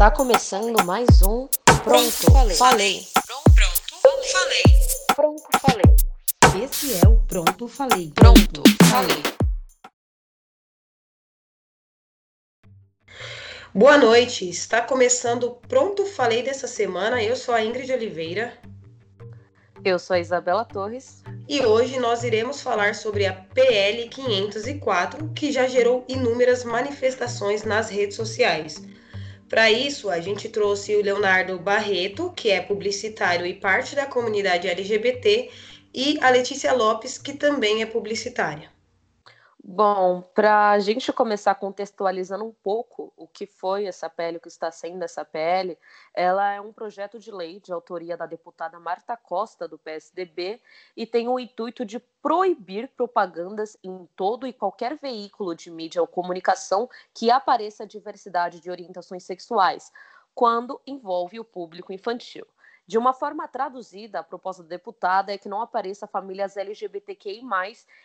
Está começando mais um Pronto, falei. falei. Pronto, falei. Pronto, falei. Esse é o Pronto, falei. Pronto, falei. Boa noite, está começando o Pronto Falei dessa semana. Eu sou a Ingrid Oliveira. Eu sou a Isabela Torres. E hoje nós iremos falar sobre a PL 504, que já gerou inúmeras manifestações nas redes sociais. Para isso, a gente trouxe o Leonardo Barreto, que é publicitário e parte da comunidade LGBT, e a Letícia Lopes, que também é publicitária. Bom, para a gente começar contextualizando um pouco o que foi essa PL, o que está sendo essa PL, ela é um projeto de lei de autoria da deputada Marta Costa, do PSDB, e tem o intuito de proibir propagandas em todo e qualquer veículo de mídia ou comunicação que apareça diversidade de orientações sexuais, quando envolve o público infantil. De uma forma traduzida, a proposta da deputada é que não apareça famílias LGBTQI+,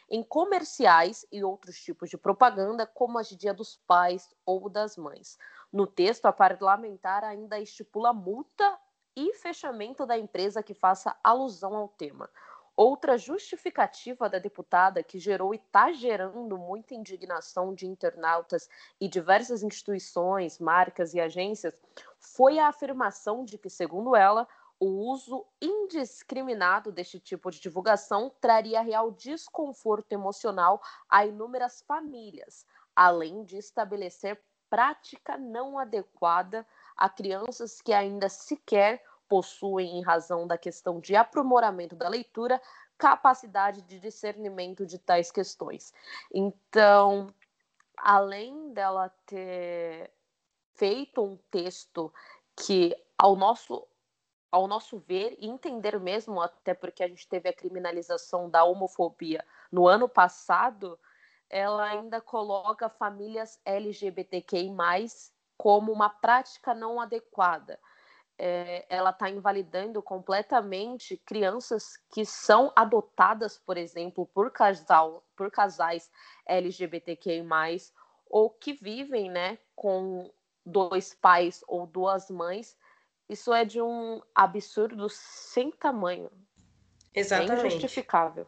em comerciais e outros tipos de propaganda, como as de Dia dos Pais ou das Mães. No texto, a parlamentar ainda estipula multa e fechamento da empresa que faça alusão ao tema. Outra justificativa da deputada, que gerou e está gerando muita indignação de internautas e diversas instituições, marcas e agências, foi a afirmação de que, segundo ela, o uso indiscriminado deste tipo de divulgação traria real desconforto emocional a inúmeras famílias, além de estabelecer prática não adequada a crianças que ainda sequer possuem, em razão da questão de aprimoramento da leitura, capacidade de discernimento de tais questões. Então, além dela ter feito um texto que, ao nosso ao nosso ver e entender mesmo, até porque a gente teve a criminalização da homofobia no ano passado, ela ainda coloca famílias LGBTQI+, como uma prática não adequada. É, ela está invalidando completamente crianças que são adotadas, por exemplo, por, casal, por casais LGBTQI+, ou que vivem né, com dois pais ou duas mães, isso é de um absurdo sem tamanho. Exatamente. É injustificável.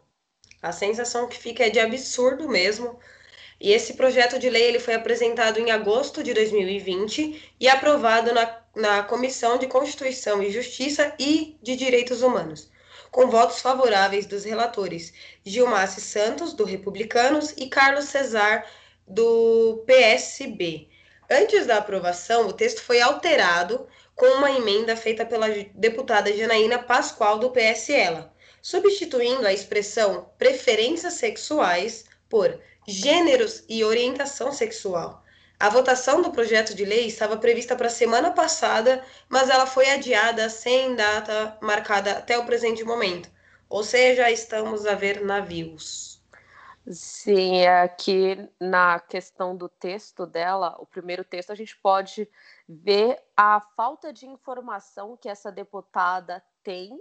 A sensação que fica é de absurdo mesmo. E esse projeto de lei ele foi apresentado em agosto de 2020 e aprovado na, na Comissão de Constituição e Justiça e de Direitos Humanos, com votos favoráveis dos relatores Gilmace Santos, do Republicanos, e Carlos Cesar, do PSB. Antes da aprovação, o texto foi alterado com uma emenda feita pela deputada Janaína Pascoal do PSL, substituindo a expressão preferências sexuais por gêneros e orientação sexual. A votação do projeto de lei estava prevista para a semana passada, mas ela foi adiada sem data marcada até o presente momento. Ou seja, estamos a ver navios. Sim, aqui na questão do texto dela, o primeiro texto, a gente pode ver a falta de informação que essa deputada tem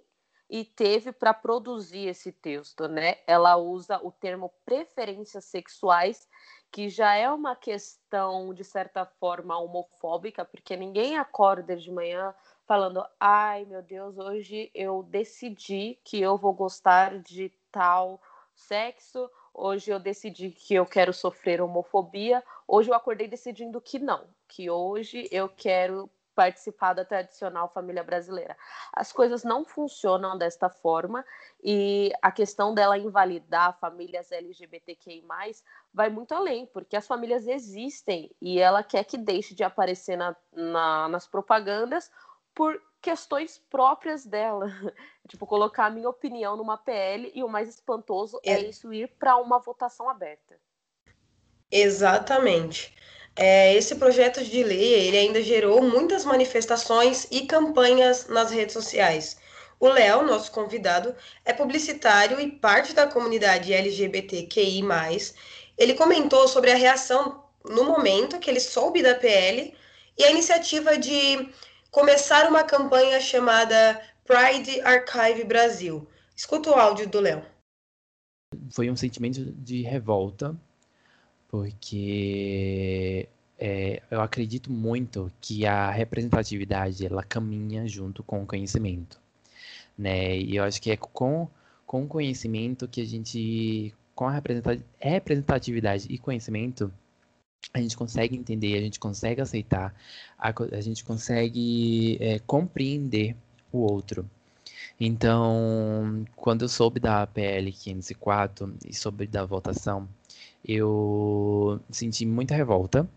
e teve para produzir esse texto, né? Ela usa o termo preferências sexuais, que já é uma questão de certa forma homofóbica, porque ninguém acorda de manhã falando: "Ai, meu Deus, hoje eu decidi que eu vou gostar de tal sexo, hoje eu decidi que eu quero sofrer homofobia, hoje eu acordei decidindo que não, que hoje eu quero participar da tradicional família brasileira. As coisas não funcionam desta forma e a questão dela invalidar famílias LGBTQI+, vai muito além, porque as famílias existem e ela quer que deixe de aparecer na, na, nas propagandas por questões próprias dela. tipo, colocar a minha opinião numa PL e o mais espantoso é, é isso ir para uma votação aberta. Exatamente. É, esse projeto de lei ele ainda gerou muitas manifestações e campanhas nas redes sociais. O Léo, nosso convidado, é publicitário e parte da comunidade LGBTQI+. Ele comentou sobre a reação no momento que ele soube da PL e a iniciativa de começar uma campanha chamada Pride Archive Brasil. Escuta o áudio do Léo. Foi um sentimento de revolta porque é, eu acredito muito que a representatividade ela caminha junto com o conhecimento, né? E eu acho que é com com o conhecimento que a gente, com a representatividade e conhecimento, a gente consegue entender, a gente consegue aceitar, a, a gente consegue é, compreender o outro. Então, quando eu soube da PL 504 e soube da votação, eu senti muita revolta.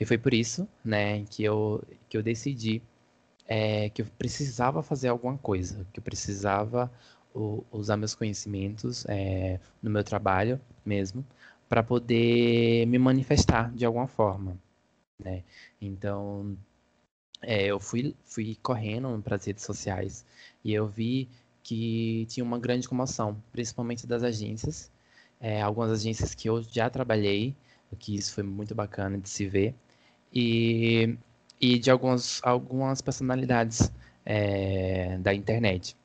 E foi por isso, né, que eu, que eu decidi é, que eu precisava fazer alguma coisa, que eu precisava o, usar meus conhecimentos é, no meu trabalho mesmo, para poder me manifestar de alguma forma, né? Então, é, eu fui, fui correndo para as redes sociais e eu vi que tinha uma grande comoção, principalmente das agências, é, algumas agências que eu já trabalhei, que isso foi muito bacana de se ver, e, e de algumas, algumas personalidades é, da internet.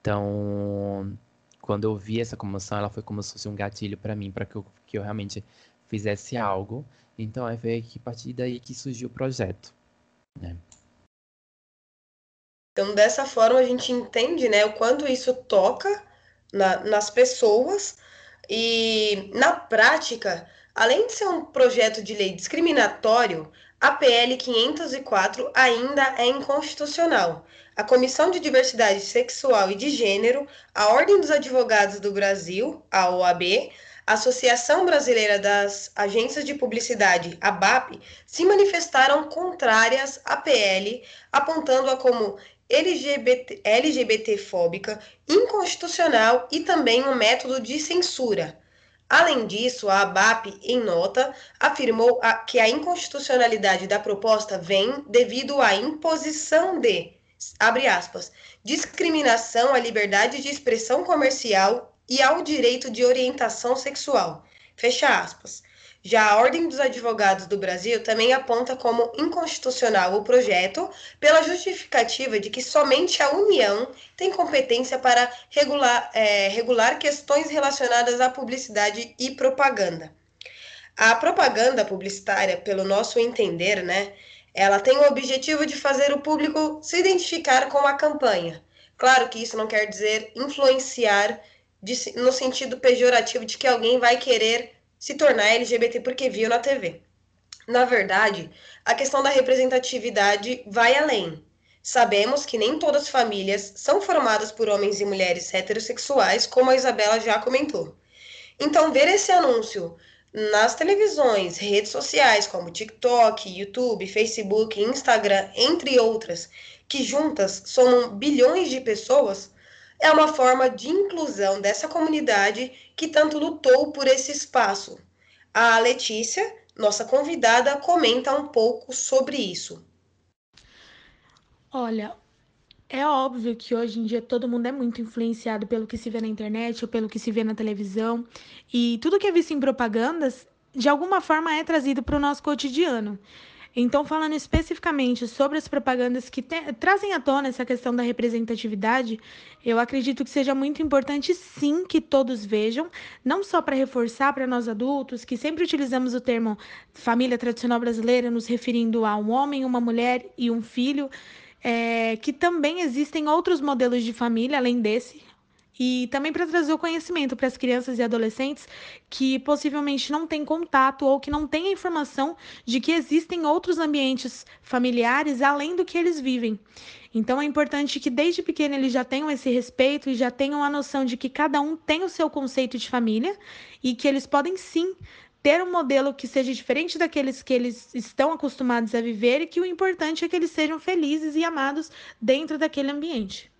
Então, quando eu vi essa comoção, ela foi como se fosse um gatilho para mim, para que eu, que eu realmente fizesse algo. Então, é foi que a partir daí que surgiu o projeto. Né? Então, dessa forma, a gente entende né, o quanto isso toca na, nas pessoas e, na prática, além de ser um projeto de lei discriminatório, a PL 504 ainda é inconstitucional, a Comissão de Diversidade Sexual e de Gênero, a Ordem dos Advogados do Brasil, a OAB, a Associação Brasileira das Agências de Publicidade, a BAP, se manifestaram contrárias à PL, apontando-a como LGBT, LGBTfóbica, inconstitucional e também um método de censura. Além disso, a ABAP, em nota, afirmou que a inconstitucionalidade da proposta vem devido à imposição de abre aspas, discriminação à liberdade de expressão comercial e ao direito de orientação sexual, fecha aspas. Já a Ordem dos Advogados do Brasil também aponta como inconstitucional o projeto pela justificativa de que somente a União tem competência para regular, é, regular questões relacionadas à publicidade e propaganda. A propaganda publicitária, pelo nosso entender, né, ela tem o objetivo de fazer o público se identificar com a campanha. Claro que isso não quer dizer influenciar de, no sentido pejorativo de que alguém vai querer se tornar LGBT porque viu na TV. Na verdade, a questão da representatividade vai além. Sabemos que nem todas as famílias são formadas por homens e mulheres heterossexuais, como a Isabela já comentou. Então, ver esse anúncio nas televisões, redes sociais como TikTok, YouTube, Facebook, Instagram, entre outras, que juntas somam bilhões de pessoas, é uma forma de inclusão dessa comunidade que tanto lutou por esse espaço. A Letícia, nossa convidada, comenta um pouco sobre isso. Olha, é óbvio que hoje em dia todo mundo é muito influenciado pelo que se vê na internet ou pelo que se vê na televisão, e tudo que é visto em propagandas, de alguma forma, é trazido para o nosso cotidiano. Então, falando especificamente sobre as propagandas que te, trazem à tona essa questão da representatividade, eu acredito que seja muito importante, sim, que todos vejam, não só para reforçar para nós adultos, que sempre utilizamos o termo família tradicional brasileira, nos referindo a um homem, uma mulher e um filho é, que também existem outros modelos de família além desse. E também para trazer o conhecimento para as crianças e adolescentes que possivelmente não têm contato ou que não têm a informação de que existem outros ambientes familiares além do que eles vivem. Então é importante que desde pequeno eles já tenham esse respeito e já tenham a noção de que cada um tem o seu conceito de família e que eles podem sim ter um modelo que seja diferente daqueles que eles estão acostumados a viver e que o importante é que eles sejam felizes e amados dentro daquele ambiente.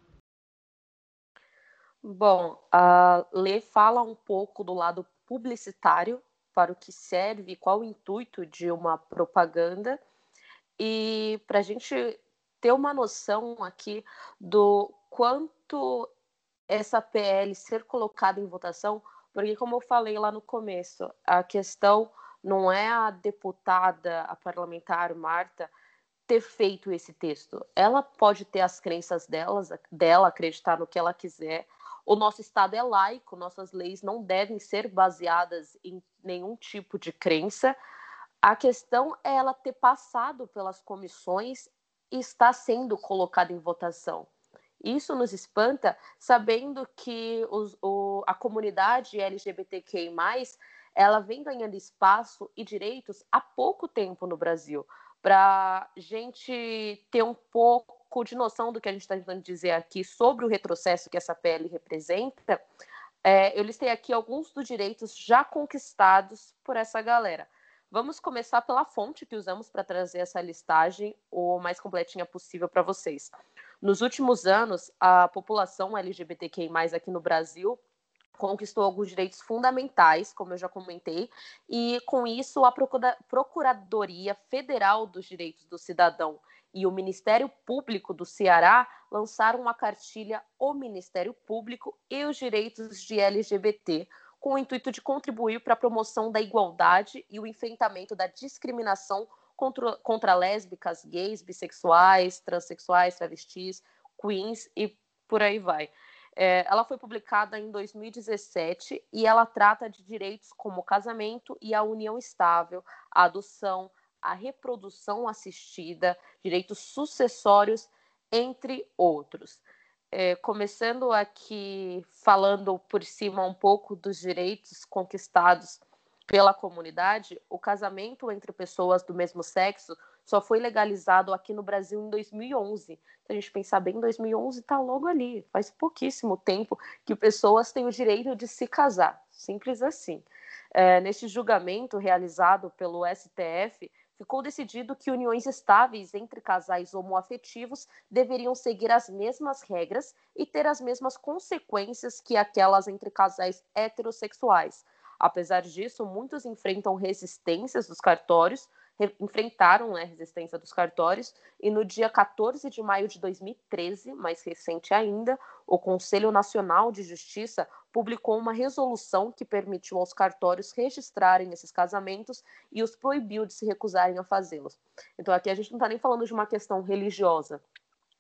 Bom, a Lê fala um pouco do lado publicitário, para o que serve, qual o intuito de uma propaganda, e para a gente ter uma noção aqui do quanto essa PL ser colocada em votação porque, como eu falei lá no começo, a questão não é a deputada, a parlamentar Marta, ter feito esse texto. Ela pode ter as crenças delas, dela, acreditar no que ela quiser. O nosso Estado é laico, nossas leis não devem ser baseadas em nenhum tipo de crença. A questão é ela ter passado pelas comissões e está sendo colocada em votação. Isso nos espanta, sabendo que os, o, a comunidade LGBTQI+, ela vem ganhando espaço e direitos há pouco tempo no Brasil. Para gente ter um pouco de noção do que a gente está tentando dizer aqui sobre o retrocesso que essa PL representa, é, eu listei aqui alguns dos direitos já conquistados por essa galera. Vamos começar pela fonte que usamos para trazer essa listagem o mais completinha possível para vocês. Nos últimos anos, a população LGBTQI+, aqui no Brasil, conquistou alguns direitos fundamentais, como eu já comentei, e com isso a Procuradoria Federal dos Direitos do Cidadão e o Ministério Público do Ceará lançaram uma cartilha O Ministério Público e os Direitos de LGBT, com o intuito de contribuir para a promoção da igualdade e o enfrentamento da discriminação contra, contra lésbicas, gays, bissexuais, transexuais, travestis, queens e por aí vai. É, ela foi publicada em 2017 e ela trata de direitos como o casamento e a união estável, a adoção, a reprodução assistida, direitos sucessórios, entre outros é, começando aqui falando por cima um pouco dos direitos conquistados pela comunidade, o casamento entre pessoas do mesmo sexo só foi legalizado aqui no Brasil em 2011. Se a gente pensar bem, 2011 está logo ali, faz pouquíssimo tempo que pessoas têm o direito de se casar, simples assim. É, neste julgamento realizado pelo STF, ficou decidido que uniões estáveis entre casais homoafetivos deveriam seguir as mesmas regras e ter as mesmas consequências que aquelas entre casais heterossexuais. Apesar disso, muitos enfrentam resistências dos cartórios, enfrentaram né, a resistência dos cartórios, e no dia 14 de maio de 2013, mais recente ainda, o Conselho Nacional de Justiça publicou uma resolução que permitiu aos cartórios registrarem esses casamentos e os proibiu de se recusarem a fazê-los. Então, aqui a gente não está nem falando de uma questão religiosa,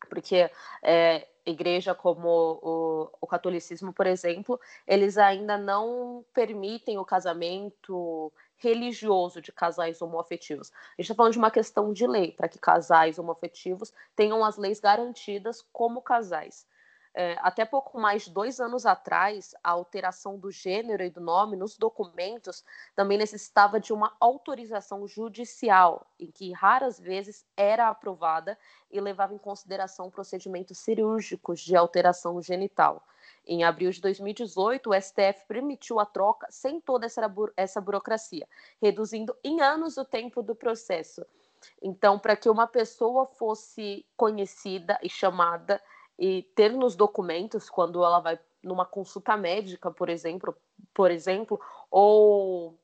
porque é, igreja como o, o, catolicismo, por exemplo, eles ainda não permitem o casamento religioso de casais homoafetivos. A gente está falando de uma questão de lei, para que casais homoafetivos tenham as leis garantidas como casais. É, até pouco mais de dois anos atrás, a alteração do gênero e do nome nos documentos também necessitava de uma autorização judicial, em que raras vezes era aprovada e levava em consideração procedimentos cirúrgicos de alteração genital. Em abril de 2018, o STF permitiu a troca sem toda essa, bu essa burocracia, reduzindo em anos o tempo do processo. Então, para que uma pessoa fosse conhecida e chamada e ter nos documentos quando ela vai numa consulta médica, por exemplo, por exemplo, ou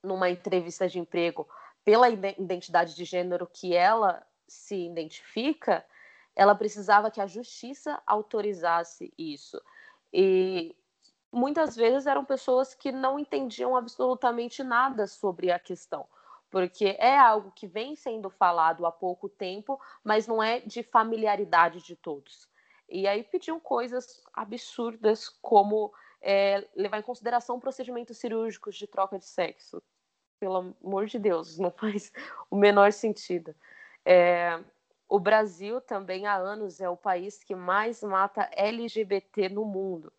numa entrevista de emprego pela identidade de gênero que ela se identifica, ela precisava que a justiça autorizasse isso. E muitas vezes eram pessoas que não entendiam absolutamente nada sobre a questão, porque é algo que vem sendo falado há pouco tempo, mas não é de familiaridade de todos. E aí pediam coisas absurdas como é, levar em consideração procedimentos cirúrgicos de troca de sexo. Pelo amor de Deus, não faz o menor sentido. É, o Brasil também há anos é o país que mais mata LGBT no mundo.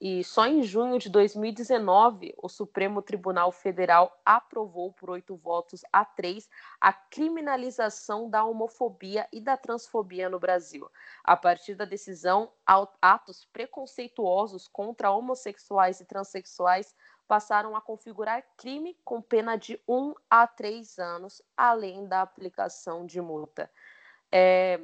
E só em junho de 2019, o Supremo Tribunal Federal aprovou por oito votos a três a criminalização da homofobia e da transfobia no Brasil. A partir da decisão, atos preconceituosos contra homossexuais e transexuais passaram a configurar crime com pena de um a três anos, além da aplicação de multa. É,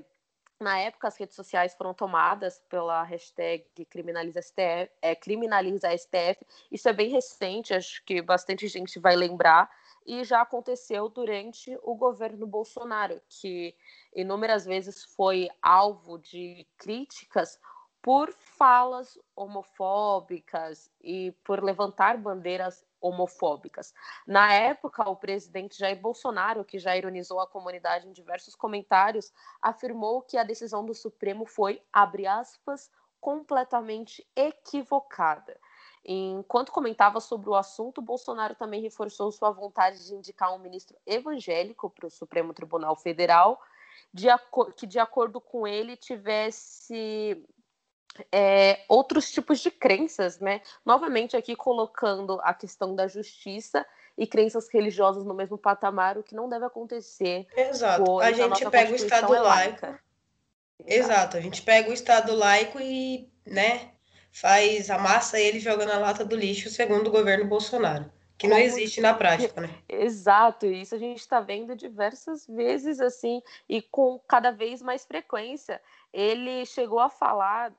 na época, as redes sociais foram tomadas pela hashtag criminaliza STF, é, criminaliza STF. Isso é bem recente, acho que bastante gente vai lembrar. E já aconteceu durante o governo Bolsonaro, que inúmeras vezes foi alvo de críticas por falas homofóbicas e por levantar bandeiras homofóbicas. Na época, o presidente Jair Bolsonaro, que já ironizou a comunidade em diversos comentários, afirmou que a decisão do Supremo foi, abre aspas, completamente equivocada. Enquanto comentava sobre o assunto, Bolsonaro também reforçou sua vontade de indicar um ministro evangélico para o Supremo Tribunal Federal, de que, de acordo com ele, tivesse é, outros tipos de crenças, né? Novamente aqui colocando a questão da justiça e crenças religiosas no mesmo patamar, o que não deve acontecer. Exato. A gente pega o Estado é laico. Exato. Exato. A gente pega o Estado laico e, né, faz amassa ele jogando a lata do lixo, segundo o governo Bolsonaro. Que não existe na prática, né? Exato, isso a gente está vendo diversas vezes assim, e com cada vez mais frequência. Ele chegou a falar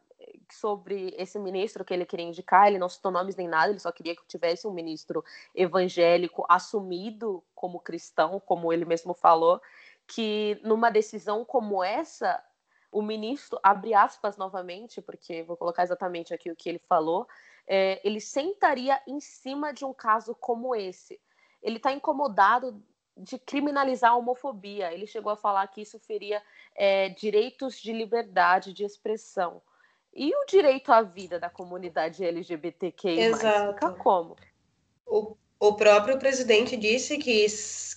sobre esse ministro que ele queria indicar, ele não citou nomes nem nada, ele só queria que tivesse um ministro evangélico assumido como cristão, como ele mesmo falou, que numa decisão como essa, o ministro, abre aspas novamente, porque vou colocar exatamente aqui o que ele falou, é, ele sentaria em cima de um caso como esse. Ele está incomodado de criminalizar a homofobia. Ele chegou a falar que isso feria é, direitos de liberdade de expressão. E o direito à vida da comunidade LGBTQI+, Exato. fica como? O, o próprio presidente disse que,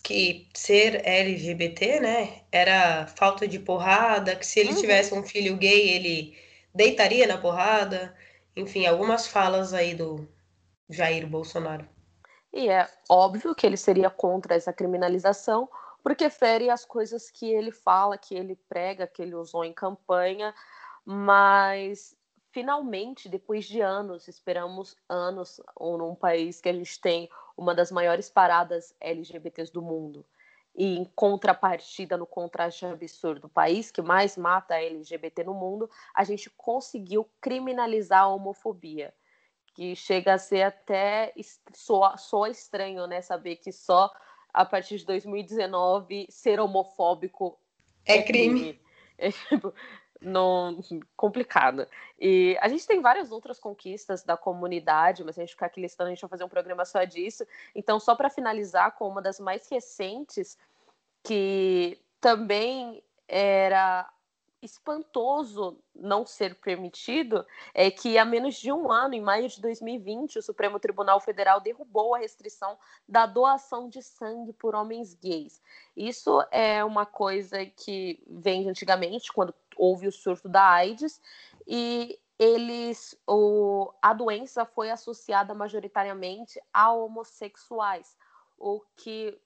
que ser LGBT, né, era falta de porrada, que se ele uhum. tivesse um filho gay, ele deitaria na porrada. Enfim, algumas falas aí do Jair Bolsonaro. E é óbvio que ele seria contra essa criminalização, porque fere as coisas que ele fala, que ele prega, que ele usou em campanha, mas finalmente, depois de anos, esperamos anos, ou num país que a gente tem uma das maiores paradas LGBTs do mundo, e em contrapartida, no contraste absurdo, o país que mais mata LGBT no mundo, a gente conseguiu criminalizar a homofobia, que chega a ser até soa, soa estranho, né? Saber que só a partir de 2019 ser homofóbico é, é crime. crime. É, tipo, complicado. E a gente tem várias outras conquistas da comunidade, mas a gente ficar aqui listando, a gente vai fazer um programa só disso. Então, só para finalizar com uma das mais recentes, que também era espantoso não ser permitido é que há menos de um ano, em maio de 2020, o Supremo Tribunal Federal derrubou a restrição da doação de sangue por homens gays. Isso é uma coisa que vem de antigamente, quando houve o surto da AIDS, e eles, o, a doença foi associada majoritariamente a homossexuais, o que,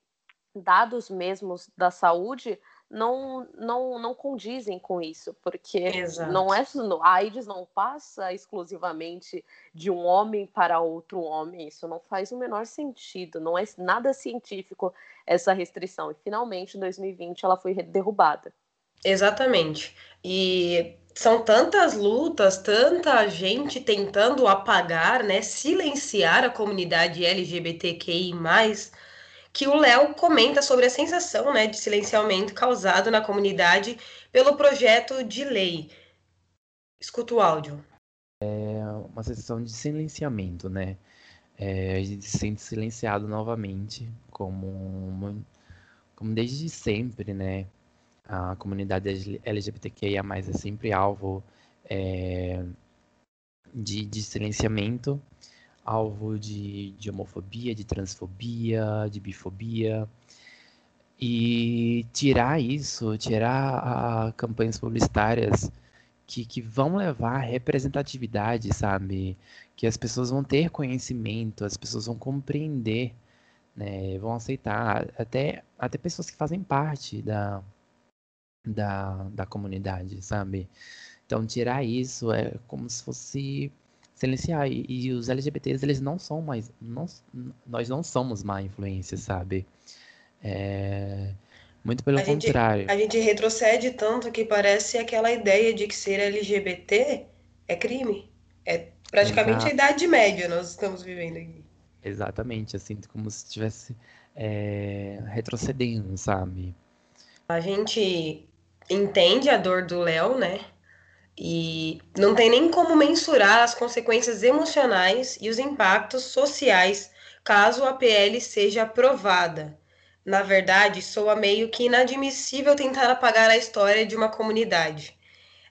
dados mesmos da saúde, não, não, não condizem com isso, porque Exato. não é a AIDS não passa exclusivamente de um homem para outro homem, isso não faz o menor sentido, não é nada científico essa restrição. E finalmente, em 2020, ela foi derrubada. Exatamente. E são tantas lutas, tanta gente tentando apagar, né, silenciar a comunidade LGBTQI+, que o Léo comenta sobre a sensação né, de silenciamento causado na comunidade pelo projeto de lei. Escuta o áudio. É uma sensação de silenciamento, né? É, a gente se sente silenciado novamente, como, como desde sempre, né? A comunidade LGBTQIA+, é sempre alvo é, de, de silenciamento alvo de, de homofobia, de transfobia, de bifobia. E tirar isso, tirar a, campanhas publicitárias que, que vão levar representatividade, sabe? Que as pessoas vão ter conhecimento, as pessoas vão compreender, né? Vão aceitar. Até, até pessoas que fazem parte da, da, da comunidade, sabe? Então, tirar isso é como se fosse silenciar. E, e, os LGBTs, eles não são mais. Não, nós não somos má influência, sabe? É, muito pelo a contrário. Gente, a gente retrocede tanto que parece aquela ideia de que ser LGBT é crime. É praticamente Exato. a idade média nós estamos vivendo aqui. Exatamente, sinto como se estivesse é, retrocedendo, sabe? A gente entende a dor do Léo, né? E não tem nem como mensurar as consequências emocionais e os impactos sociais caso a PL seja aprovada. Na verdade, soa meio que inadmissível tentar apagar a história de uma comunidade.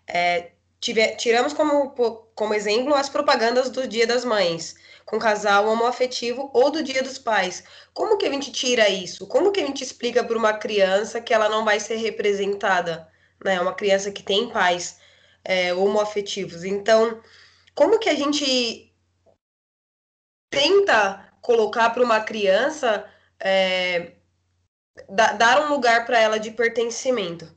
É, tive, tiramos como, como exemplo as propagandas do Dia das Mães, com casal homoafetivo ou do Dia dos Pais. Como que a gente tira isso? Como que a gente explica para uma criança que ela não vai ser representada? Né? Uma criança que tem pais é, homoafetivos. Então, como que a gente tenta colocar para uma criança é, dar um lugar para ela de pertencimento?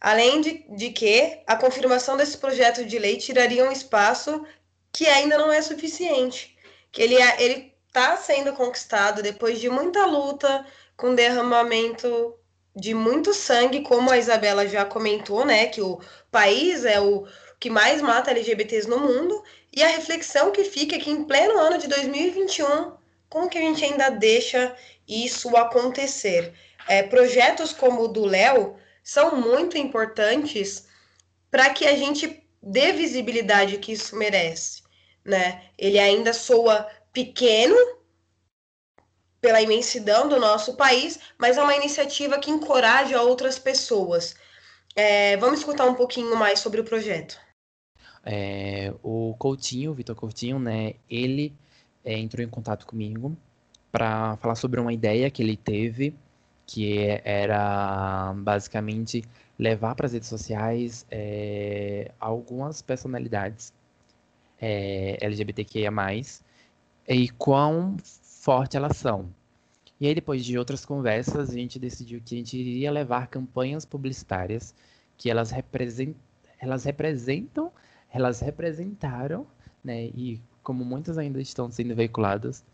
Além de, de que a confirmação desse projeto de lei tiraria um espaço que ainda não é suficiente, que ele é, ele está sendo conquistado depois de muita luta, com derramamento de muito sangue, como a Isabela já comentou, né, que o país é o que mais mata LGBTs no mundo, e a reflexão que fica é que em pleno ano de 2021, como que a gente ainda deixa isso acontecer? É, projetos como o do Léo são muito importantes para que a gente dê visibilidade que isso merece, né? Ele ainda soa pequeno pela imensidão do nosso país, mas é uma iniciativa que encoraja outras pessoas. É, vamos escutar um pouquinho mais sobre o projeto. É, o Coutinho, o Vitor Coutinho, né? Ele é, entrou em contato comigo para falar sobre uma ideia que ele teve que era basicamente levar para as redes sociais é, algumas personalidades é, LGBTQIA+, e quão forte elas são. E aí, depois de outras conversas, a gente decidiu que a gente iria levar campanhas publicitárias que elas, represent, elas representam, elas representaram, né, e como muitas ainda estão sendo veiculadas,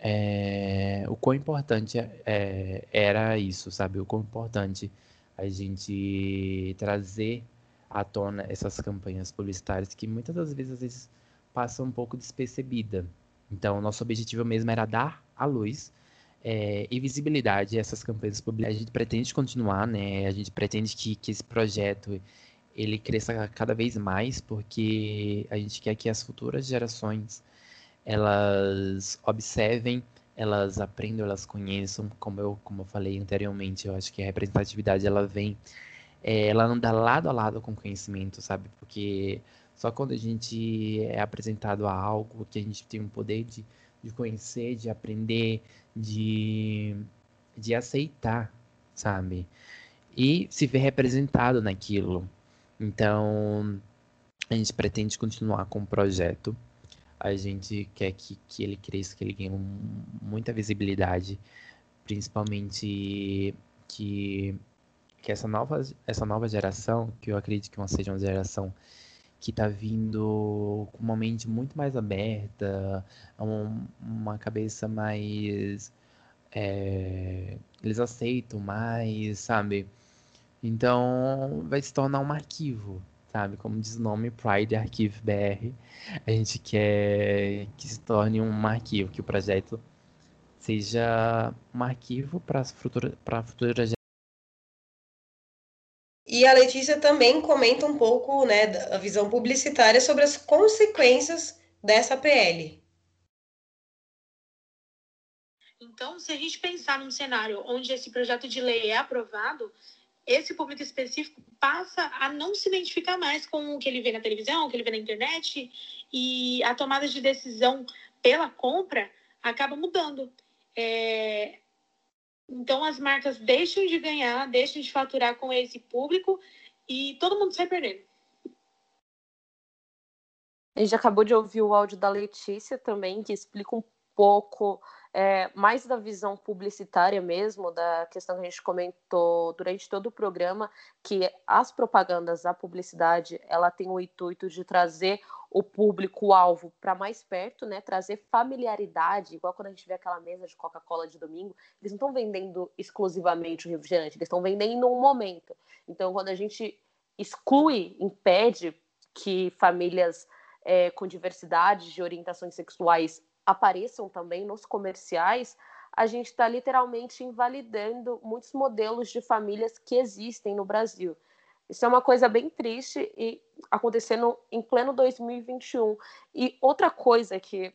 é, o quão importante é, era isso, sabe? O quão importante a gente trazer à tona essas campanhas publicitárias que muitas das vezes, passam um pouco despercebida. Então, nosso objetivo mesmo era dar à luz é, e visibilidade a essas campanhas publicitárias. A gente pretende continuar, né? A gente pretende que, que esse projeto ele cresça cada vez mais, porque a gente quer que as futuras gerações elas observem, elas aprendam, elas conheçam, como eu, como eu falei anteriormente, eu acho que a representatividade ela vem, é, ela anda lado a lado com o conhecimento, sabe? Porque só quando a gente é apresentado a algo que a gente tem um poder de, de conhecer, de aprender, de, de aceitar, sabe? E se ver representado naquilo. Então, a gente pretende continuar com o projeto a gente quer que, que ele cresça, que ele ganhe muita visibilidade, principalmente que, que essa, nova, essa nova geração, que eu acredito que seja uma geração que está vindo com uma mente muito mais aberta, um, uma cabeça mais. É, eles aceitam mais, sabe? Então vai se tornar um arquivo, sabe? Como diz o nome, Pride Archive BR. A gente quer que se torne um arquivo, que o projeto seja um arquivo para futura, futura e a Letícia também comenta um pouco né, da visão publicitária sobre as consequências dessa PL. Então, se a gente pensar num cenário onde esse projeto de lei é aprovado, esse público específico passa a não se identificar mais com o que ele vê na televisão, o que ele vê na internet, e a tomada de decisão pela compra acaba mudando. É... Então, as marcas deixam de ganhar, deixam de faturar com esse público e todo mundo sai perdendo. A gente acabou de ouvir o áudio da Letícia também, que explica um pouco é, mais da visão publicitária mesmo, da questão que a gente comentou durante todo o programa, que as propagandas, a publicidade, ela tem o intuito de trazer o público-alvo para mais perto, né? Trazer familiaridade, igual quando a gente vê aquela mesa de Coca-Cola de domingo, eles não estão vendendo exclusivamente o refrigerante, eles estão vendendo um momento. Então, quando a gente exclui, impede que famílias é, com diversidade de orientações sexuais apareçam também nos comerciais, a gente está literalmente invalidando muitos modelos de famílias que existem no Brasil. Isso é uma coisa bem triste e acontecendo em pleno 2021. E outra coisa que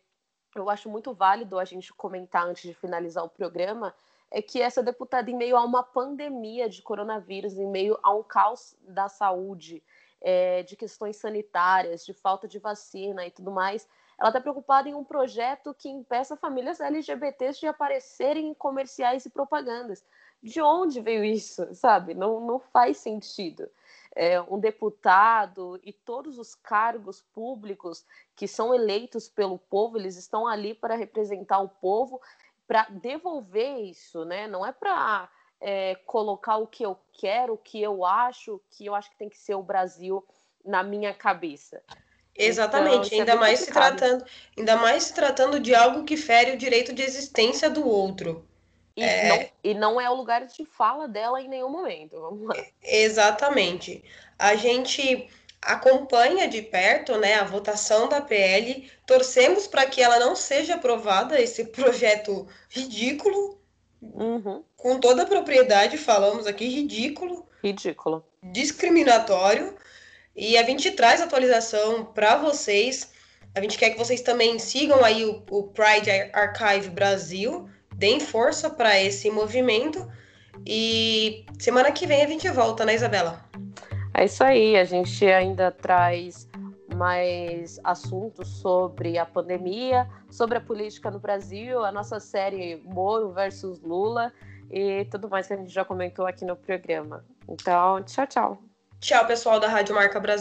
eu acho muito válido a gente comentar antes de finalizar o programa é que essa deputada, em meio a uma pandemia de coronavírus, em meio a um caos da saúde, é, de questões sanitárias, de falta de vacina e tudo mais, ela está preocupada em um projeto que impeça famílias LGBTs de aparecerem em comerciais e propagandas. De onde veio isso, sabe? Não, não faz sentido. É, um deputado e todos os cargos públicos que são eleitos pelo povo, eles estão ali para representar o povo, para devolver isso, né? Não é para é, colocar o que eu quero, o que eu acho, que eu acho que tem que ser o Brasil na minha cabeça. Exatamente, então, é ainda é mais complicado. se tratando, ainda mais se tratando de algo que fere o direito de existência do outro. E, é... não, e não é o lugar de fala dela em nenhum momento. Vamos lá. Exatamente. A gente acompanha de perto né, a votação da PL, torcemos para que ela não seja aprovada, esse projeto ridículo, uhum. com toda a propriedade, falamos aqui, ridículo. Ridículo. Discriminatório. E a gente traz atualização para vocês. A gente quer que vocês também sigam aí o, o Pride Archive Brasil, deem força para esse movimento. E semana que vem a gente volta, né, Isabela? É isso aí, a gente ainda traz mais assuntos sobre a pandemia, sobre a política no Brasil, a nossa série Moro versus Lula e tudo mais que a gente já comentou aqui no programa. Então, tchau, tchau. Tchau, pessoal da Rádio Marca Brasil.